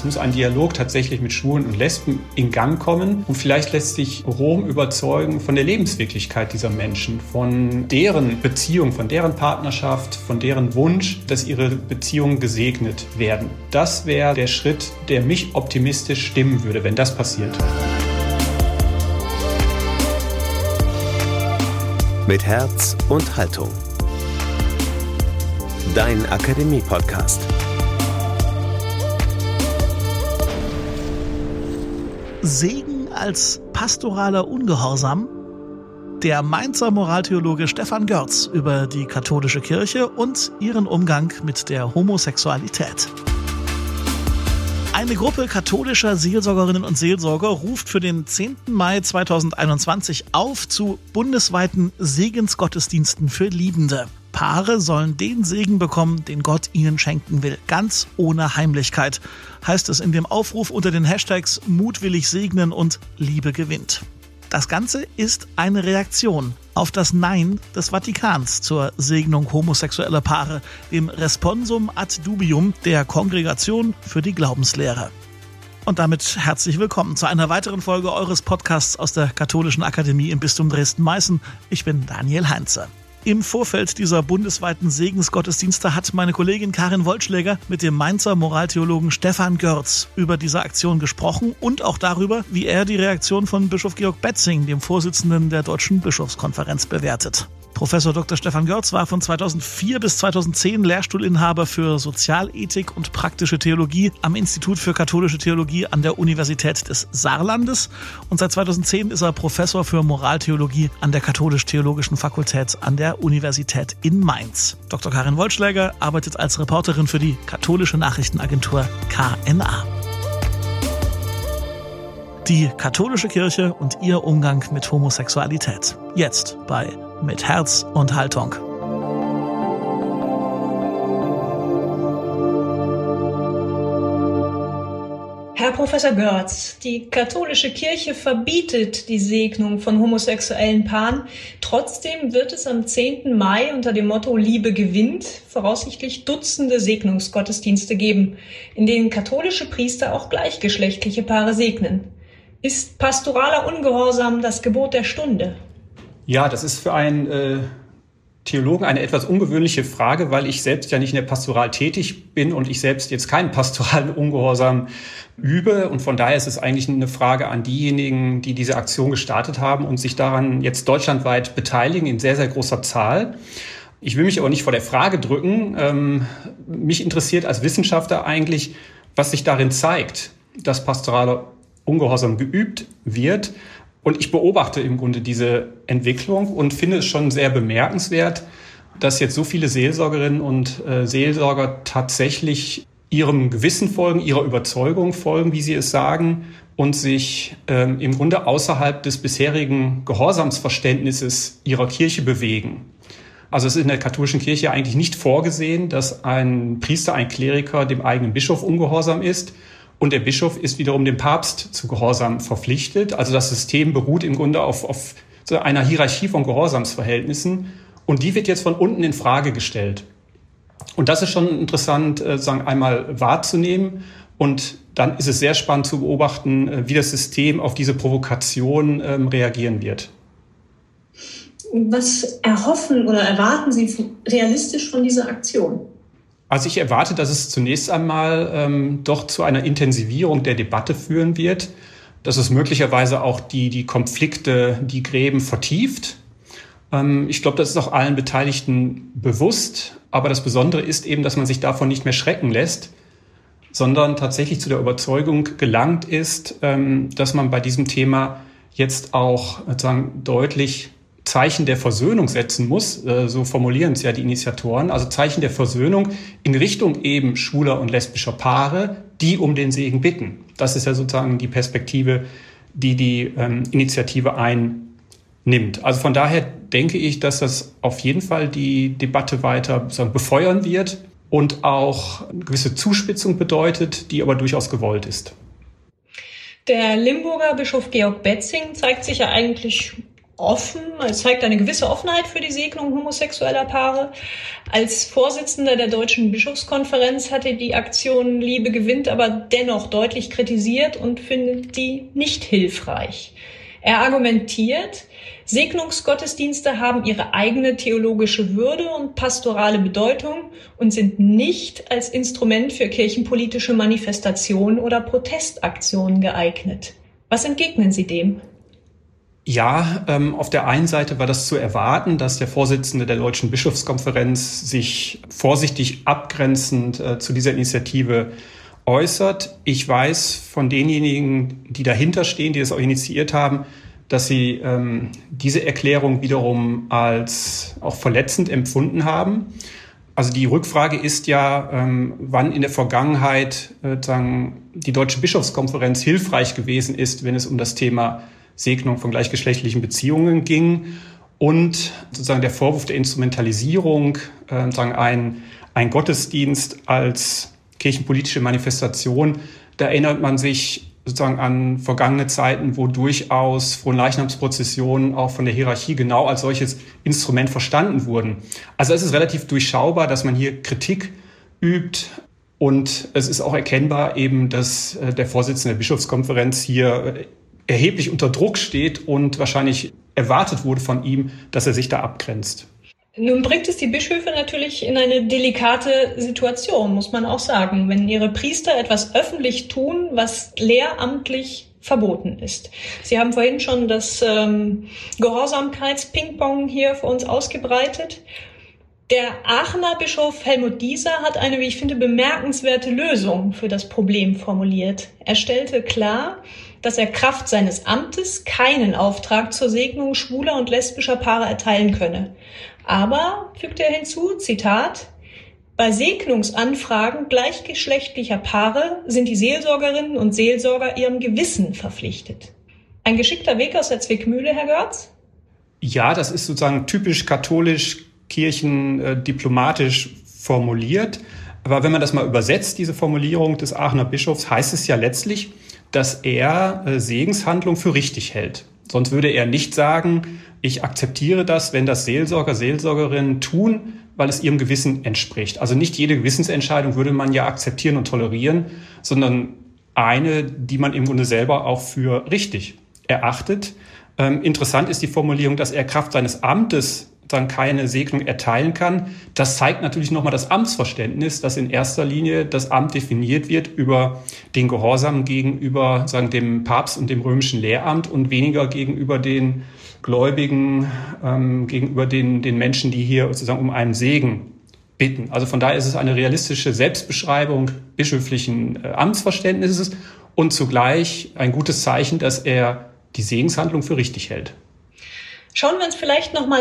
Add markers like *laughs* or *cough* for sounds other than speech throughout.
Es muss ein Dialog tatsächlich mit Schwulen und Lesben in Gang kommen und vielleicht lässt sich Rom überzeugen von der Lebenswirklichkeit dieser Menschen, von deren Beziehung, von deren Partnerschaft, von deren Wunsch, dass ihre Beziehungen gesegnet werden. Das wäre der Schritt, der mich optimistisch stimmen würde, wenn das passiert. Mit Herz und Haltung. Dein Akademie-Podcast. Segen als pastoraler Ungehorsam? Der Mainzer Moraltheologe Stefan Görz über die katholische Kirche und ihren Umgang mit der Homosexualität. Eine Gruppe katholischer Seelsorgerinnen und Seelsorger ruft für den 10. Mai 2021 auf zu bundesweiten Segensgottesdiensten für Liebende. Paare sollen den Segen bekommen, den Gott ihnen schenken will, ganz ohne Heimlichkeit, heißt es in dem Aufruf unter den Hashtags mutwillig segnen und Liebe gewinnt. Das Ganze ist eine Reaktion auf das Nein des Vatikans zur Segnung homosexueller Paare, dem Responsum ad dubium der Kongregation für die Glaubenslehre. Und damit herzlich willkommen zu einer weiteren Folge eures Podcasts aus der Katholischen Akademie im Bistum Dresden-Meißen. Ich bin Daniel Heinze. Im Vorfeld dieser bundesweiten Segensgottesdienste hat meine Kollegin Karin Wollschläger mit dem Mainzer Moraltheologen Stefan Görz über diese Aktion gesprochen und auch darüber, wie er die Reaktion von Bischof Georg Betzing, dem Vorsitzenden der Deutschen Bischofskonferenz, bewertet. Professor Dr. Stefan Görz war von 2004 bis 2010 Lehrstuhlinhaber für Sozialethik und praktische Theologie am Institut für katholische Theologie an der Universität des Saarlandes und seit 2010 ist er Professor für Moraltheologie an der katholisch-theologischen Fakultät an der Universität in Mainz. Dr. Karin Wollschläger arbeitet als Reporterin für die katholische Nachrichtenagentur KNA. Die katholische Kirche und ihr Umgang mit Homosexualität. Jetzt bei Mit Herz und Haltung. Herr Professor Görz, die katholische Kirche verbietet die Segnung von homosexuellen Paaren. Trotzdem wird es am 10. Mai unter dem Motto Liebe gewinnt voraussichtlich Dutzende Segnungsgottesdienste geben, in denen katholische Priester auch gleichgeschlechtliche Paare segnen. Ist pastoraler Ungehorsam das Gebot der Stunde? Ja, das ist für einen äh, Theologen eine etwas ungewöhnliche Frage, weil ich selbst ja nicht in der Pastoral tätig bin und ich selbst jetzt keinen pastoralen *laughs* Ungehorsam übe. Und von daher ist es eigentlich eine Frage an diejenigen, die diese Aktion gestartet haben und sich daran jetzt deutschlandweit beteiligen in sehr, sehr großer Zahl. Ich will mich aber nicht vor der Frage drücken. Ähm, mich interessiert als Wissenschaftler eigentlich, was sich darin zeigt, dass pastoraler Ungehorsam geübt wird. Und ich beobachte im Grunde diese Entwicklung und finde es schon sehr bemerkenswert, dass jetzt so viele Seelsorgerinnen und äh, Seelsorger tatsächlich ihrem Gewissen folgen, ihrer Überzeugung folgen, wie sie es sagen, und sich ähm, im Grunde außerhalb des bisherigen Gehorsamsverständnisses ihrer Kirche bewegen. Also es ist in der katholischen Kirche eigentlich nicht vorgesehen, dass ein Priester, ein Kleriker dem eigenen Bischof ungehorsam ist. Und der Bischof ist wiederum dem Papst zu Gehorsam verpflichtet. Also das System beruht im Grunde auf, auf einer Hierarchie von Gehorsamsverhältnissen. Und die wird jetzt von unten in Frage gestellt. Und das ist schon interessant, äh, sagen, einmal wahrzunehmen. Und dann ist es sehr spannend zu beobachten, äh, wie das System auf diese Provokation ähm, reagieren wird. Was erhoffen oder erwarten Sie realistisch von dieser Aktion? Also ich erwarte, dass es zunächst einmal ähm, doch zu einer Intensivierung der Debatte führen wird, dass es möglicherweise auch die, die Konflikte, die Gräben vertieft. Ähm, ich glaube, das ist auch allen Beteiligten bewusst. Aber das Besondere ist eben, dass man sich davon nicht mehr schrecken lässt, sondern tatsächlich zu der Überzeugung gelangt ist, ähm, dass man bei diesem Thema jetzt auch sozusagen deutlich Zeichen der Versöhnung setzen muss, äh, so formulieren es ja die Initiatoren, also Zeichen der Versöhnung in Richtung eben schwuler und lesbischer Paare, die um den Segen bitten. Das ist ja sozusagen die Perspektive, die die ähm, Initiative einnimmt. Also von daher denke ich, dass das auf jeden Fall die Debatte weiter befeuern wird und auch eine gewisse Zuspitzung bedeutet, die aber durchaus gewollt ist. Der Limburger Bischof Georg Betzing zeigt sich ja eigentlich offen, es zeigt eine gewisse Offenheit für die Segnung homosexueller Paare. Als Vorsitzender der Deutschen Bischofskonferenz hat er die Aktion Liebe gewinnt aber dennoch deutlich kritisiert und findet die nicht hilfreich. Er argumentiert, Segnungsgottesdienste haben ihre eigene theologische Würde und pastorale Bedeutung und sind nicht als Instrument für kirchenpolitische Manifestationen oder Protestaktionen geeignet. Was entgegnen Sie dem? Ja, ähm, auf der einen Seite war das zu erwarten, dass der Vorsitzende der Deutschen Bischofskonferenz sich vorsichtig abgrenzend äh, zu dieser Initiative äußert. Ich weiß von denjenigen, die dahinter stehen, die das auch initiiert haben, dass sie ähm, diese Erklärung wiederum als auch verletzend empfunden haben. Also die Rückfrage ist ja, ähm, wann in der Vergangenheit äh, sagen, die Deutsche Bischofskonferenz hilfreich gewesen ist, wenn es um das Thema Segnung von gleichgeschlechtlichen Beziehungen ging und sozusagen der Vorwurf der Instrumentalisierung, äh, sagen ein, ein Gottesdienst als kirchenpolitische Manifestation, da erinnert man sich sozusagen an vergangene Zeiten, wo durchaus Fronleichnamsprozessionen auch von der Hierarchie genau als solches Instrument verstanden wurden. Also es ist relativ durchschaubar, dass man hier Kritik übt. Und es ist auch erkennbar eben, dass äh, der Vorsitzende der Bischofskonferenz hier äh, erheblich unter Druck steht und wahrscheinlich erwartet wurde von ihm, dass er sich da abgrenzt. Nun bringt es die Bischöfe natürlich in eine delikate Situation, muss man auch sagen, wenn ihre Priester etwas öffentlich tun, was lehramtlich verboten ist. Sie haben vorhin schon das ähm, Gehorsamkeits-Ping-Pong hier für uns ausgebreitet. Der Aachener Bischof Helmut Dieser hat eine, wie ich finde, bemerkenswerte Lösung für das Problem formuliert. Er stellte klar, dass er Kraft seines Amtes keinen Auftrag zur Segnung schwuler und lesbischer Paare erteilen könne. Aber, fügte er hinzu, Zitat, bei Segnungsanfragen gleichgeschlechtlicher Paare sind die Seelsorgerinnen und Seelsorger ihrem Gewissen verpflichtet. Ein geschickter Weg aus der Zwickmühle, Herr Görz? Ja, das ist sozusagen typisch katholisch, kirchendiplomatisch formuliert. Aber wenn man das mal übersetzt, diese Formulierung des Aachener Bischofs, heißt es ja letztlich, dass er äh, Segenshandlung für richtig hält. Sonst würde er nicht sagen, ich akzeptiere das, wenn das Seelsorger, Seelsorgerinnen tun, weil es ihrem Gewissen entspricht. Also nicht jede Gewissensentscheidung würde man ja akzeptieren und tolerieren, sondern eine, die man im Grunde selber auch für richtig erachtet. Ähm, interessant ist die Formulierung, dass er Kraft seines Amtes dann keine Segnung erteilen kann. Das zeigt natürlich nochmal das Amtsverständnis, dass in erster Linie das Amt definiert wird über den Gehorsam gegenüber sagen, dem Papst und dem römischen Lehramt und weniger gegenüber den Gläubigen, ähm, gegenüber den, den Menschen, die hier sozusagen um einen Segen bitten. Also von daher ist es eine realistische Selbstbeschreibung bischöflichen äh, Amtsverständnisses und zugleich ein gutes Zeichen, dass er die Segenshandlung für richtig hält. Schauen wir uns vielleicht noch mal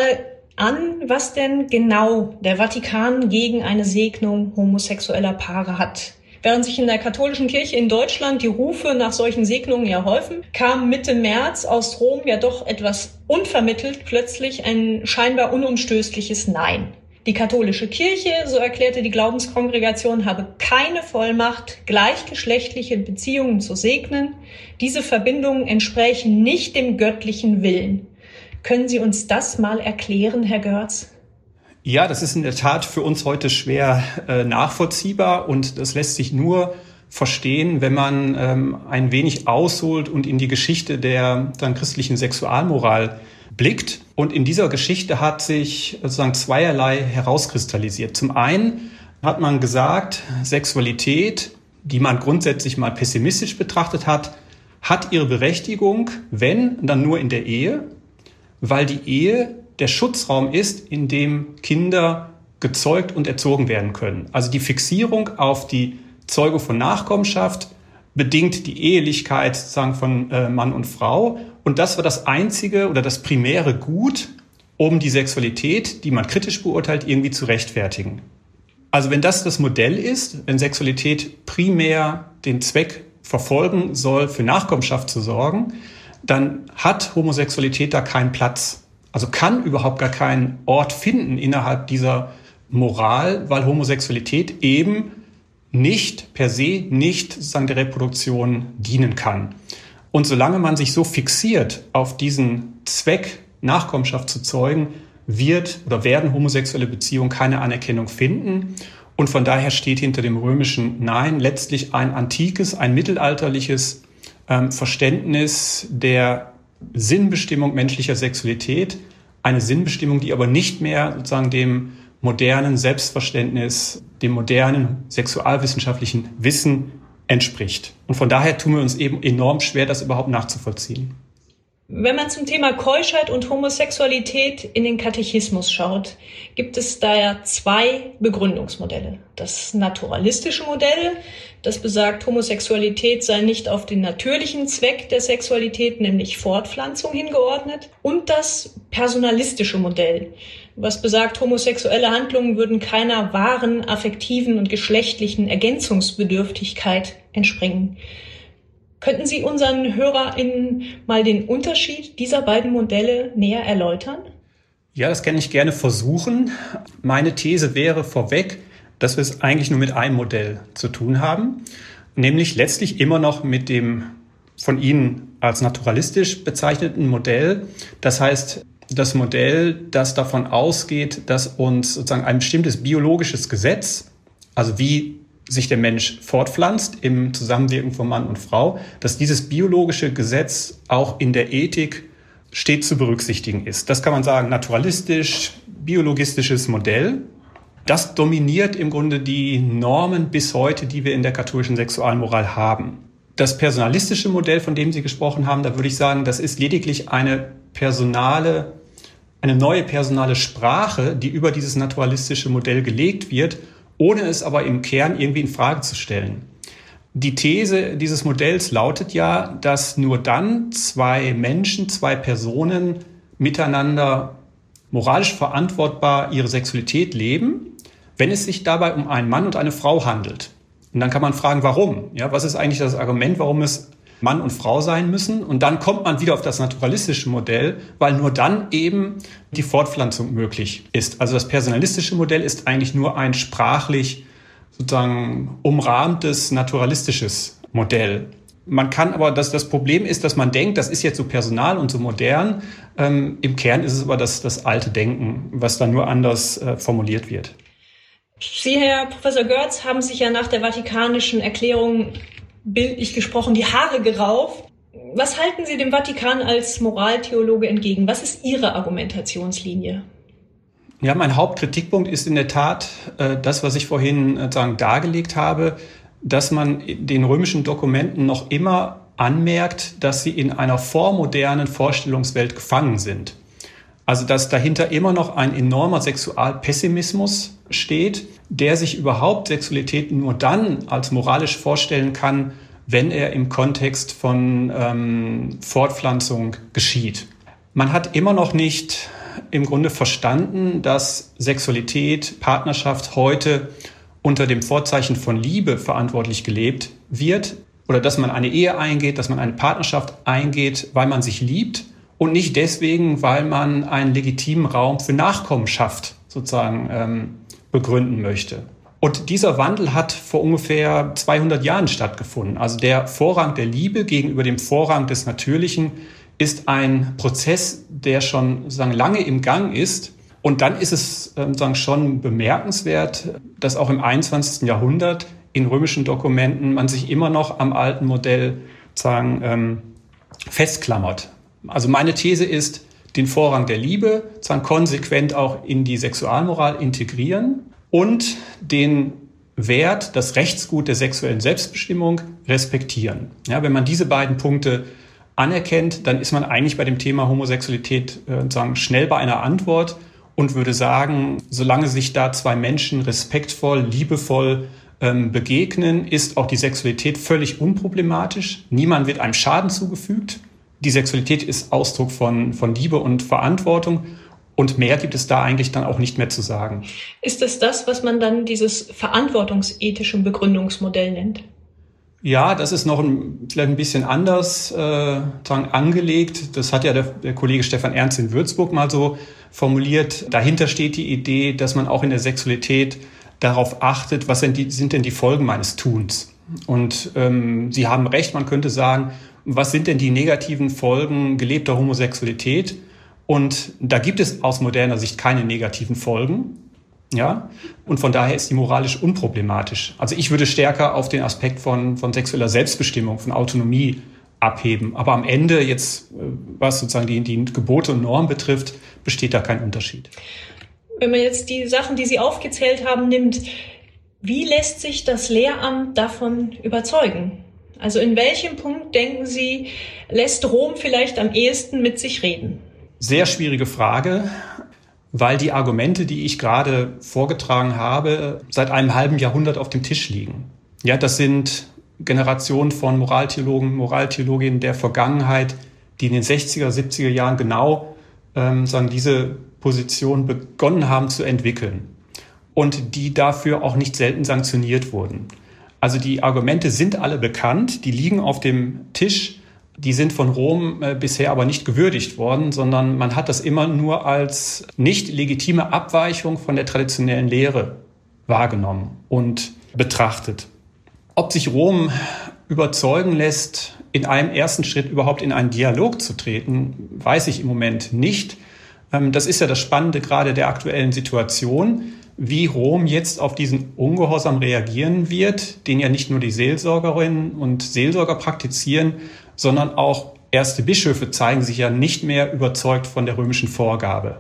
an, was denn genau der Vatikan gegen eine Segnung homosexueller Paare hat. Während sich in der katholischen Kirche in Deutschland die Rufe nach solchen Segnungen ja häufen, kam Mitte März aus Rom ja doch etwas unvermittelt plötzlich ein scheinbar unumstößliches Nein. Die katholische Kirche, so erklärte die Glaubenskongregation, habe keine Vollmacht, gleichgeschlechtliche Beziehungen zu segnen. Diese Verbindungen entsprächen nicht dem göttlichen Willen. Können Sie uns das mal erklären, Herr Görz? Ja, das ist in der Tat für uns heute schwer äh, nachvollziehbar und das lässt sich nur verstehen, wenn man ähm, ein wenig ausholt und in die Geschichte der dann christlichen Sexualmoral blickt. Und in dieser Geschichte hat sich sozusagen zweierlei herauskristallisiert. Zum einen hat man gesagt, Sexualität, die man grundsätzlich mal pessimistisch betrachtet hat, hat ihre Berechtigung, wenn dann nur in der Ehe weil die Ehe der Schutzraum ist, in dem Kinder gezeugt und erzogen werden können. Also die Fixierung auf die Zeugung von Nachkommenschaft bedingt die Ehelichkeit sozusagen von äh, Mann und Frau. Und das war das einzige oder das primäre Gut, um die Sexualität, die man kritisch beurteilt, irgendwie zu rechtfertigen. Also wenn das das Modell ist, wenn Sexualität primär den Zweck verfolgen soll, für Nachkommenschaft zu sorgen, dann hat Homosexualität da keinen Platz. Also kann überhaupt gar keinen Ort finden innerhalb dieser Moral, weil Homosexualität eben nicht per se nicht sozusagen der Reproduktion dienen kann. Und solange man sich so fixiert auf diesen Zweck Nachkommenschaft zu zeugen, wird oder werden homosexuelle Beziehungen keine Anerkennung finden. Und von daher steht hinter dem römischen Nein letztlich ein antikes, ein mittelalterliches ähm, Verständnis der Sinnbestimmung menschlicher Sexualität. Eine Sinnbestimmung, die aber nicht mehr sozusagen dem modernen Selbstverständnis, dem modernen sexualwissenschaftlichen Wissen entspricht. Und von daher tun wir uns eben enorm schwer, das überhaupt nachzuvollziehen. Wenn man zum Thema Keuschheit und Homosexualität in den Katechismus schaut, gibt es da ja zwei Begründungsmodelle. Das naturalistische Modell, das besagt, Homosexualität sei nicht auf den natürlichen Zweck der Sexualität, nämlich Fortpflanzung, hingeordnet. Und das personalistische Modell, was besagt, homosexuelle Handlungen würden keiner wahren, affektiven und geschlechtlichen Ergänzungsbedürftigkeit entspringen. Könnten Sie unseren HörerInnen mal den Unterschied dieser beiden Modelle näher erläutern? Ja, das kann ich gerne versuchen. Meine These wäre vorweg, dass wir es eigentlich nur mit einem Modell zu tun haben, nämlich letztlich immer noch mit dem von Ihnen als naturalistisch bezeichneten Modell. Das heißt, das Modell, das davon ausgeht, dass uns sozusagen ein bestimmtes biologisches Gesetz, also wie sich der Mensch fortpflanzt im Zusammenwirken von Mann und Frau, dass dieses biologische Gesetz auch in der Ethik stets zu berücksichtigen ist. Das kann man sagen, naturalistisch, biologistisches Modell. Das dominiert im Grunde die Normen bis heute, die wir in der katholischen Sexualmoral haben. Das personalistische Modell, von dem Sie gesprochen haben, da würde ich sagen, das ist lediglich eine personale, eine neue personale Sprache, die über dieses naturalistische Modell gelegt wird ohne es aber im Kern irgendwie in Frage zu stellen. Die These dieses Modells lautet ja, dass nur dann zwei Menschen, zwei Personen miteinander moralisch verantwortbar ihre Sexualität leben, wenn es sich dabei um einen Mann und eine Frau handelt. Und dann kann man fragen, warum? Ja, was ist eigentlich das Argument, warum es Mann und Frau sein müssen. Und dann kommt man wieder auf das naturalistische Modell, weil nur dann eben die Fortpflanzung möglich ist. Also das personalistische Modell ist eigentlich nur ein sprachlich sozusagen umrahmtes naturalistisches Modell. Man kann aber, das, das Problem ist, dass man denkt, das ist jetzt so personal und so modern. Ähm, Im Kern ist es aber das, das alte Denken, was dann nur anders äh, formuliert wird. Sie, Herr Professor Görz, haben sich ja nach der Vatikanischen Erklärung bildlich gesprochen, die Haare gerauft. Was halten Sie dem Vatikan als Moraltheologe entgegen? Was ist Ihre Argumentationslinie? Ja, mein Hauptkritikpunkt ist in der Tat äh, das, was ich vorhin äh, dargelegt habe, dass man den römischen Dokumenten noch immer anmerkt, dass sie in einer vormodernen Vorstellungswelt gefangen sind. Also dass dahinter immer noch ein enormer Sexualpessimismus steht, der sich überhaupt Sexualität nur dann als moralisch vorstellen kann, wenn er im Kontext von ähm, Fortpflanzung geschieht. Man hat immer noch nicht im Grunde verstanden, dass Sexualität, Partnerschaft heute unter dem Vorzeichen von Liebe verantwortlich gelebt wird oder dass man eine Ehe eingeht, dass man eine Partnerschaft eingeht, weil man sich liebt und nicht deswegen, weil man einen legitimen Raum für Nachkommenschaft sozusagen ähm, begründen möchte. Und dieser Wandel hat vor ungefähr 200 Jahren stattgefunden. Also der Vorrang der Liebe gegenüber dem Vorrang des Natürlichen ist ein Prozess, der schon sagen, lange im Gang ist. Und dann ist es ähm, sagen, schon bemerkenswert, dass auch im 21. Jahrhundert in römischen Dokumenten man sich immer noch am alten Modell sagen, ähm, festklammert. Also meine These ist, den Vorrang der Liebe sagen, konsequent auch in die Sexualmoral integrieren und den Wert, das Rechtsgut der sexuellen Selbstbestimmung respektieren. Ja, wenn man diese beiden Punkte anerkennt, dann ist man eigentlich bei dem Thema Homosexualität äh, sagen, schnell bei einer Antwort und würde sagen, solange sich da zwei Menschen respektvoll, liebevoll ähm, begegnen, ist auch die Sexualität völlig unproblematisch. Niemand wird einem Schaden zugefügt die Sexualität ist Ausdruck von, von Liebe und Verantwortung. Und mehr gibt es da eigentlich dann auch nicht mehr zu sagen. Ist es das, was man dann dieses verantwortungsethische Begründungsmodell nennt? Ja, das ist noch ein, vielleicht ein bisschen anders äh, angelegt. Das hat ja der, der Kollege Stefan Ernst in Würzburg mal so formuliert. Dahinter steht die Idee, dass man auch in der Sexualität darauf achtet, was sind, die, sind denn die Folgen meines Tuns. Und ähm, Sie haben recht, man könnte sagen, was sind denn die negativen Folgen gelebter Homosexualität? Und da gibt es aus moderner Sicht keine negativen Folgen. Ja, und von daher ist die moralisch unproblematisch. Also ich würde stärker auf den Aspekt von, von sexueller Selbstbestimmung, von Autonomie abheben. Aber am Ende jetzt, äh, was sozusagen die, die Gebote und Normen betrifft, besteht da kein Unterschied. Wenn man jetzt die Sachen, die Sie aufgezählt haben, nimmt, wie lässt sich das Lehramt davon überzeugen? Also in welchem Punkt denken Sie, lässt Rom vielleicht am ehesten mit sich reden? Sehr schwierige Frage, weil die Argumente, die ich gerade vorgetragen habe, seit einem halben Jahrhundert auf dem Tisch liegen. Ja, das sind Generationen von Moraltheologen, Moraltheologinnen der Vergangenheit, die in den 60er, 70er Jahren genau ähm, sagen, diese Position begonnen haben zu entwickeln und die dafür auch nicht selten sanktioniert wurden. Also die Argumente sind alle bekannt, die liegen auf dem Tisch, die sind von Rom äh, bisher aber nicht gewürdigt worden, sondern man hat das immer nur als nicht legitime Abweichung von der traditionellen Lehre wahrgenommen und betrachtet. Ob sich Rom überzeugen lässt, in einem ersten Schritt überhaupt in einen Dialog zu treten, weiß ich im Moment nicht. Ähm, das ist ja das Spannende gerade der aktuellen Situation, wie Rom jetzt auf diesen Ungehorsam reagieren wird, den ja nicht nur die Seelsorgerinnen und Seelsorger praktizieren, sondern auch erste Bischöfe zeigen sich ja nicht mehr überzeugt von der römischen Vorgabe.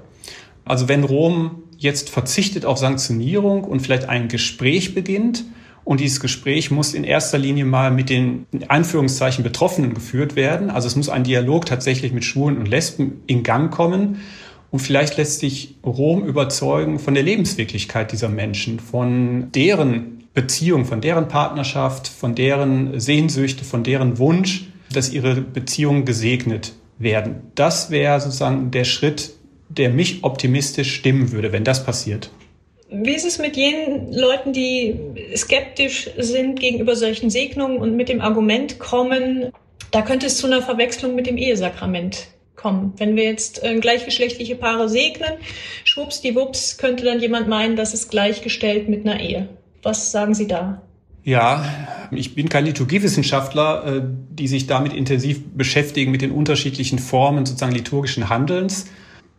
Also wenn Rom jetzt verzichtet auf Sanktionierung und vielleicht ein Gespräch beginnt, und dieses Gespräch muss in erster Linie mal mit den in Anführungszeichen Betroffenen geführt werden. Also es muss ein Dialog tatsächlich mit Schwulen und Lesben in Gang kommen. Und vielleicht lässt sich Rom überzeugen von der Lebenswirklichkeit dieser Menschen, von deren Beziehung, von deren Partnerschaft, von deren Sehnsüchte, von deren Wunsch, dass ihre Beziehungen gesegnet werden. Das wäre sozusagen der Schritt, der mich optimistisch stimmen würde, wenn das passiert. Wie ist es mit jenen Leuten, die skeptisch sind gegenüber solchen Segnungen und mit dem Argument kommen, da könnte es zu einer Verwechslung mit dem Ehesakrament kommen. Wenn wir jetzt äh, gleichgeschlechtliche Paare segnen, schwuppsdiwupps könnte dann jemand meinen, das ist gleichgestellt mit einer Ehe. Was sagen Sie da? Ja, ich bin kein Liturgiewissenschaftler, äh, die sich damit intensiv beschäftigen mit den unterschiedlichen Formen sozusagen liturgischen Handelns.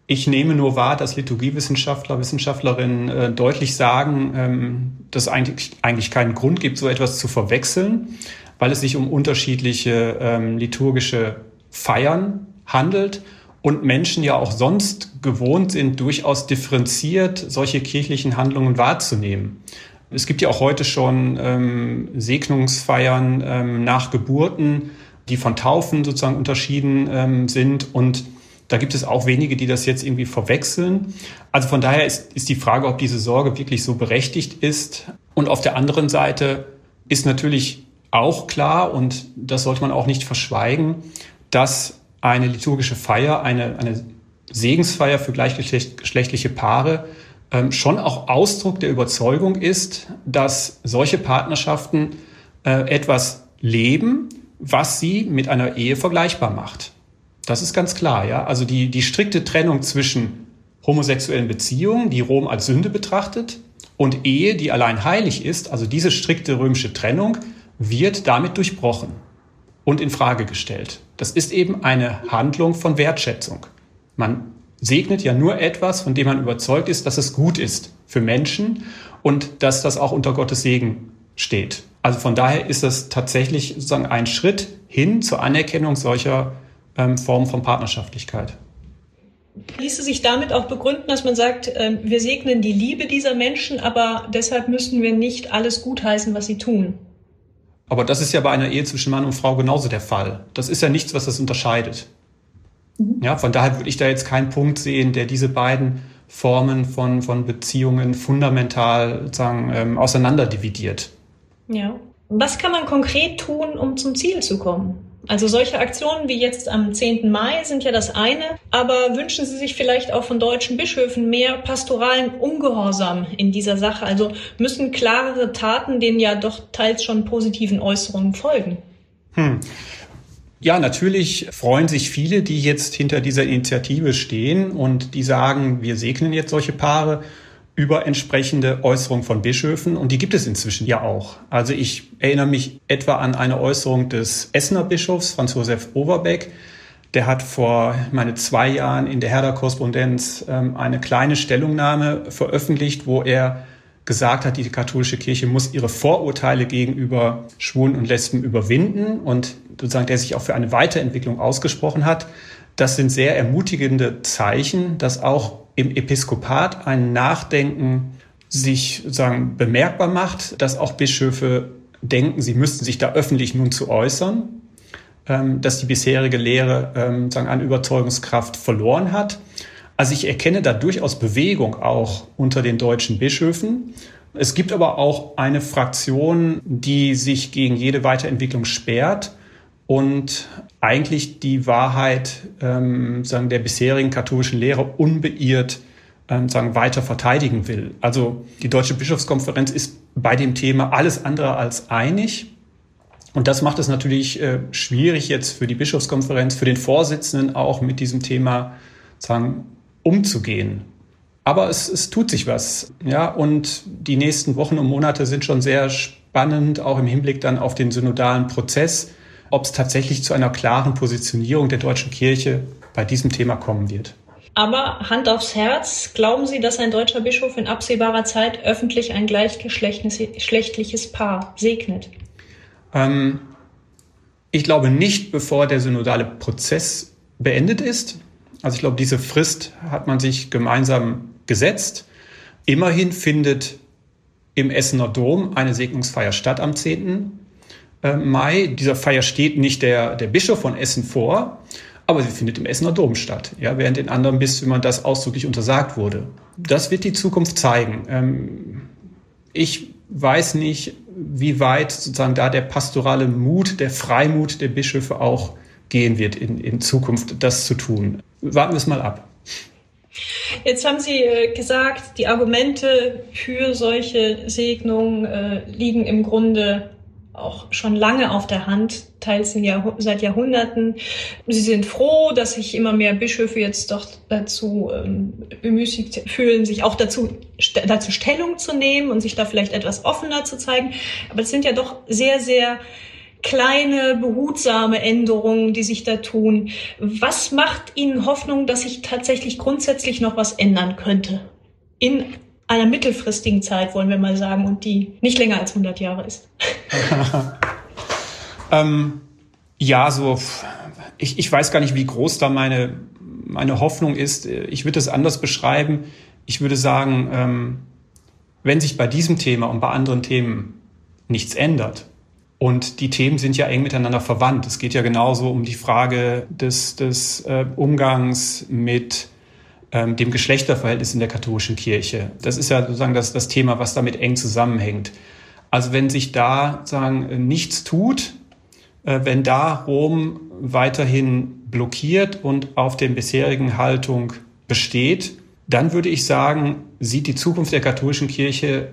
Ich nehme nur wahr, dass Liturgiewissenschaftler, Wissenschaftlerinnen äh, deutlich sagen, ähm, dass es eigentlich, eigentlich keinen Grund gibt, so etwas zu verwechseln, weil es sich um unterschiedliche ähm, liturgische Feiern handelt und Menschen ja auch sonst gewohnt sind, durchaus differenziert solche kirchlichen Handlungen wahrzunehmen. Es gibt ja auch heute schon ähm, Segnungsfeiern ähm, nach Geburten, die von Taufen sozusagen unterschieden ähm, sind und da gibt es auch wenige, die das jetzt irgendwie verwechseln. Also von daher ist, ist die Frage, ob diese Sorge wirklich so berechtigt ist. Und auf der anderen Seite ist natürlich auch klar, und das sollte man auch nicht verschweigen, dass eine liturgische Feier, eine, eine Segensfeier für gleichgeschlechtliche Paare ähm, schon auch Ausdruck der Überzeugung ist, dass solche Partnerschaften äh, etwas leben, was sie mit einer Ehe vergleichbar macht. Das ist ganz klar, ja. Also die, die strikte Trennung zwischen homosexuellen Beziehungen, die Rom als Sünde betrachtet, und Ehe, die allein heilig ist, also diese strikte römische Trennung, wird damit durchbrochen und in Frage gestellt. Das ist eben eine Handlung von Wertschätzung. Man segnet ja nur etwas, von dem man überzeugt ist, dass es gut ist für Menschen und dass das auch unter Gottes Segen steht. Also von daher ist es tatsächlich sozusagen ein Schritt hin zur Anerkennung solcher ähm, Form von Partnerschaftlichkeit. Ließe sich damit auch begründen, dass man sagt, äh, wir segnen die Liebe dieser Menschen, aber deshalb müssen wir nicht alles gutheißen, was sie tun? Aber das ist ja bei einer Ehe zwischen Mann und Frau genauso der Fall. Das ist ja nichts, was das unterscheidet. Mhm. Ja, von daher würde ich da jetzt keinen Punkt sehen, der diese beiden Formen von, von Beziehungen fundamental sagen, ähm, auseinanderdividiert. Ja. Was kann man konkret tun, um zum Ziel zu kommen? Also solche Aktionen wie jetzt am 10. Mai sind ja das eine, aber wünschen Sie sich vielleicht auch von deutschen Bischöfen mehr pastoralen Ungehorsam in dieser Sache? Also müssen klarere Taten den ja doch teils schon positiven Äußerungen folgen? Hm. Ja, natürlich freuen sich viele, die jetzt hinter dieser Initiative stehen und die sagen, wir segnen jetzt solche Paare über entsprechende Äußerungen von Bischöfen und die gibt es inzwischen ja auch. Also ich erinnere mich etwa an eine Äußerung des Essener Bischofs Franz Josef Overbeck, Der hat vor meine zwei Jahren in der Herder-Korrespondenz ähm, eine kleine Stellungnahme veröffentlicht, wo er gesagt hat, die katholische Kirche muss ihre Vorurteile gegenüber Schwulen und Lesben überwinden und sozusagen der sich auch für eine Weiterentwicklung ausgesprochen hat. Das sind sehr ermutigende Zeichen, dass auch im Episkopat ein Nachdenken sich sozusagen bemerkbar macht, dass auch Bischöfe denken, sie müssten sich da öffentlich nun zu äußern, ähm, dass die bisherige Lehre ähm, sagen, an Überzeugungskraft verloren hat. Also ich erkenne da durchaus Bewegung auch unter den deutschen Bischöfen. Es gibt aber auch eine Fraktion, die sich gegen jede Weiterentwicklung sperrt und eigentlich die Wahrheit ähm, sagen, der bisherigen katholischen Lehre unbeirrt ähm, sagen, weiter verteidigen will. Also die Deutsche Bischofskonferenz ist bei dem Thema alles andere als einig. Und das macht es natürlich äh, schwierig jetzt für die Bischofskonferenz, für den Vorsitzenden auch mit diesem Thema sagen, umzugehen. Aber es, es tut sich was. Ja, und die nächsten Wochen und Monate sind schon sehr spannend, auch im Hinblick dann auf den synodalen Prozess ob es tatsächlich zu einer klaren Positionierung der deutschen Kirche bei diesem Thema kommen wird. Aber Hand aufs Herz, glauben Sie, dass ein deutscher Bischof in absehbarer Zeit öffentlich ein gleichgeschlechtliches Paar segnet? Ähm, ich glaube nicht, bevor der synodale Prozess beendet ist. Also ich glaube, diese Frist hat man sich gemeinsam gesetzt. Immerhin findet im Essener Dom eine Segnungsfeier statt am 10. Äh, Mai. Dieser Feier steht nicht der, der Bischof von Essen vor, aber sie findet im Essener Dom statt, ja, während in anderen Bistümern das ausdrücklich untersagt wurde. Das wird die Zukunft zeigen. Ähm, ich weiß nicht, wie weit sozusagen da der pastorale Mut, der Freimut der Bischöfe auch gehen wird in, in Zukunft, das zu tun. Warten wir es mal ab. Jetzt haben Sie äh, gesagt, die Argumente für solche Segnungen äh, liegen im Grunde auch schon lange auf der Hand, teils Jahr, seit Jahrhunderten. Sie sind froh, dass sich immer mehr Bischöfe jetzt doch dazu ähm, bemüßigt fühlen, sich auch dazu, dazu Stellung zu nehmen und sich da vielleicht etwas offener zu zeigen. Aber es sind ja doch sehr, sehr kleine, behutsame Änderungen, die sich da tun. Was macht Ihnen Hoffnung, dass sich tatsächlich grundsätzlich noch was ändern könnte in einer mittelfristigen Zeit, wollen wir mal sagen, und die nicht länger als 100 Jahre ist? *laughs* ähm, ja, so, ich, ich weiß gar nicht, wie groß da meine, meine Hoffnung ist. Ich würde es anders beschreiben. Ich würde sagen, ähm, wenn sich bei diesem Thema und bei anderen Themen nichts ändert, und die Themen sind ja eng miteinander verwandt. Es geht ja genauso um die Frage des, des äh, Umgangs mit ähm, dem Geschlechterverhältnis in der katholischen Kirche. Das ist ja sozusagen das, das Thema, was damit eng zusammenhängt. Also wenn sich da sagen nichts tut, äh, wenn da Rom weiterhin blockiert und auf der bisherigen Haltung besteht, dann würde ich sagen, sieht die Zukunft der katholischen Kirche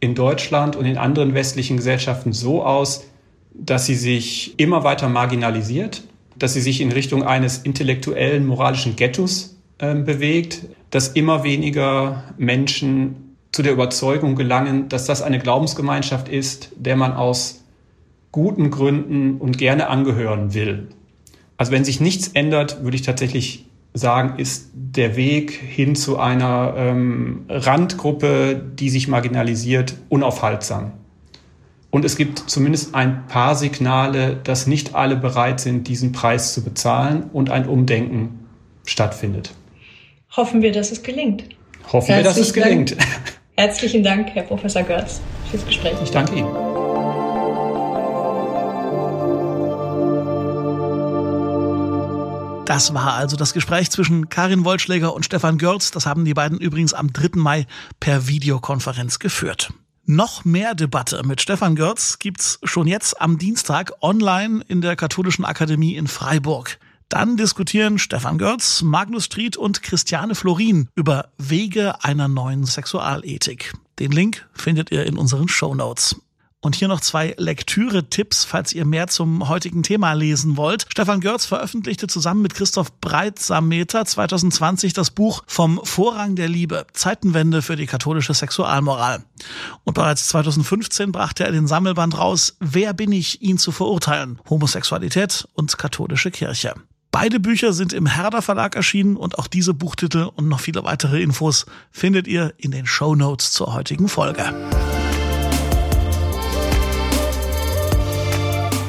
in Deutschland und in anderen westlichen Gesellschaften so aus, dass sie sich immer weiter marginalisiert, dass sie sich in Richtung eines intellektuellen, moralischen Ghettos bewegt, dass immer weniger Menschen zu der Überzeugung gelangen, dass das eine Glaubensgemeinschaft ist, der man aus guten Gründen und gerne angehören will. Also wenn sich nichts ändert, würde ich tatsächlich sagen, ist der Weg hin zu einer ähm, Randgruppe, die sich marginalisiert, unaufhaltsam. Und es gibt zumindest ein paar Signale, dass nicht alle bereit sind, diesen Preis zu bezahlen und ein Umdenken stattfindet hoffen wir, dass es gelingt. Hoffen wir, dass es gelingt. Dank. Herzlichen Dank, Herr Professor Görz, fürs Gespräch. Ich danke Ihnen. Das war also das Gespräch zwischen Karin Wollschläger und Stefan Görz. Das haben die beiden übrigens am 3. Mai per Videokonferenz geführt. Noch mehr Debatte mit Stefan Görz gibt's schon jetzt am Dienstag online in der Katholischen Akademie in Freiburg. Dann diskutieren Stefan Görz, Magnus Stried und Christiane Florin über Wege einer neuen Sexualethik. Den Link findet ihr in unseren Show Notes. Und hier noch zwei Lektüre-Tipps, falls ihr mehr zum heutigen Thema lesen wollt. Stefan Görz veröffentlichte zusammen mit Christoph Breitsameter 2020 das Buch Vom Vorrang der Liebe, Zeitenwende für die katholische Sexualmoral. Und bereits 2015 brachte er den Sammelband raus Wer bin ich, ihn zu verurteilen? Homosexualität und katholische Kirche. Beide Bücher sind im Herder Verlag erschienen und auch diese Buchtitel und noch viele weitere Infos findet ihr in den Show Notes zur heutigen Folge.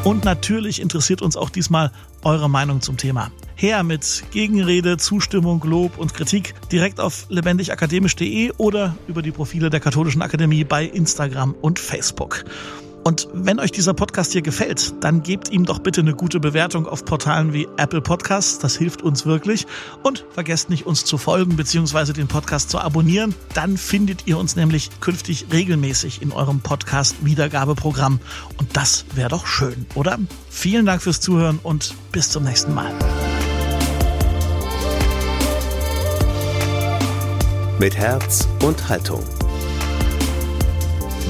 Und natürlich interessiert uns auch diesmal eure Meinung zum Thema. Her mit Gegenrede, Zustimmung, Lob und Kritik direkt auf lebendigakademisch.de oder über die Profile der Katholischen Akademie bei Instagram und Facebook. Und wenn euch dieser Podcast hier gefällt, dann gebt ihm doch bitte eine gute Bewertung auf Portalen wie Apple Podcasts. Das hilft uns wirklich. Und vergesst nicht, uns zu folgen bzw. den Podcast zu abonnieren. Dann findet ihr uns nämlich künftig regelmäßig in eurem Podcast-Wiedergabeprogramm. Und das wäre doch schön, oder? Vielen Dank fürs Zuhören und bis zum nächsten Mal. Mit Herz und Haltung